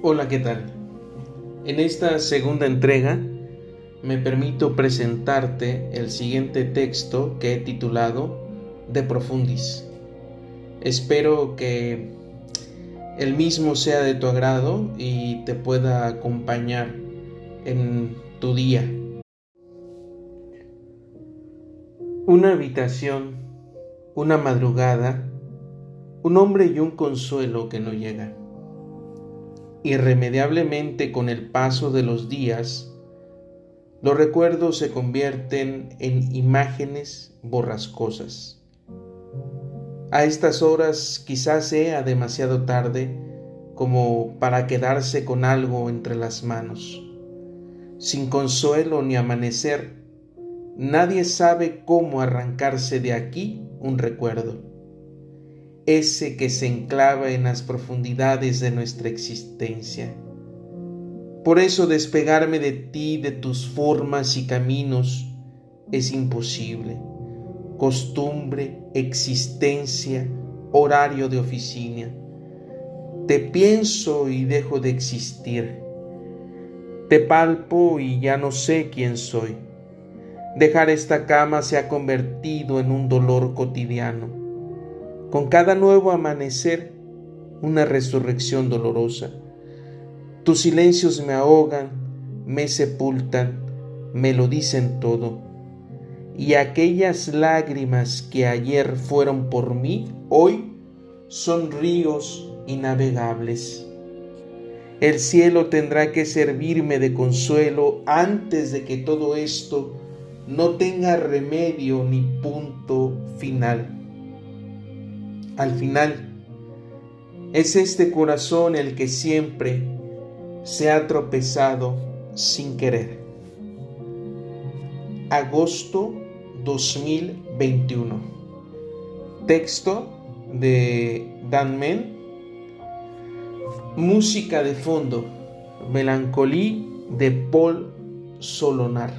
Hola, ¿qué tal? En esta segunda entrega me permito presentarte el siguiente texto que he titulado De Profundis. Espero que el mismo sea de tu agrado y te pueda acompañar en tu día. Una habitación, una madrugada, un hombre y un consuelo que no llega. Irremediablemente con el paso de los días, los recuerdos se convierten en imágenes borrascosas. A estas horas quizás sea demasiado tarde como para quedarse con algo entre las manos. Sin consuelo ni amanecer, nadie sabe cómo arrancarse de aquí un recuerdo ese que se enclava en las profundidades de nuestra existencia. Por eso despegarme de ti, de tus formas y caminos, es imposible. Costumbre, existencia, horario de oficina. Te pienso y dejo de existir. Te palpo y ya no sé quién soy. Dejar esta cama se ha convertido en un dolor cotidiano con cada nuevo amanecer, una resurrección dolorosa. Tus silencios me ahogan, me sepultan, me lo dicen todo. Y aquellas lágrimas que ayer fueron por mí, hoy son ríos inavegables. El cielo tendrá que servirme de consuelo antes de que todo esto no tenga remedio ni punto final al final. Es este corazón el que siempre se ha tropezado sin querer. Agosto 2021. Texto de Dan Men. Música de fondo. Melancolía de Paul Solonar.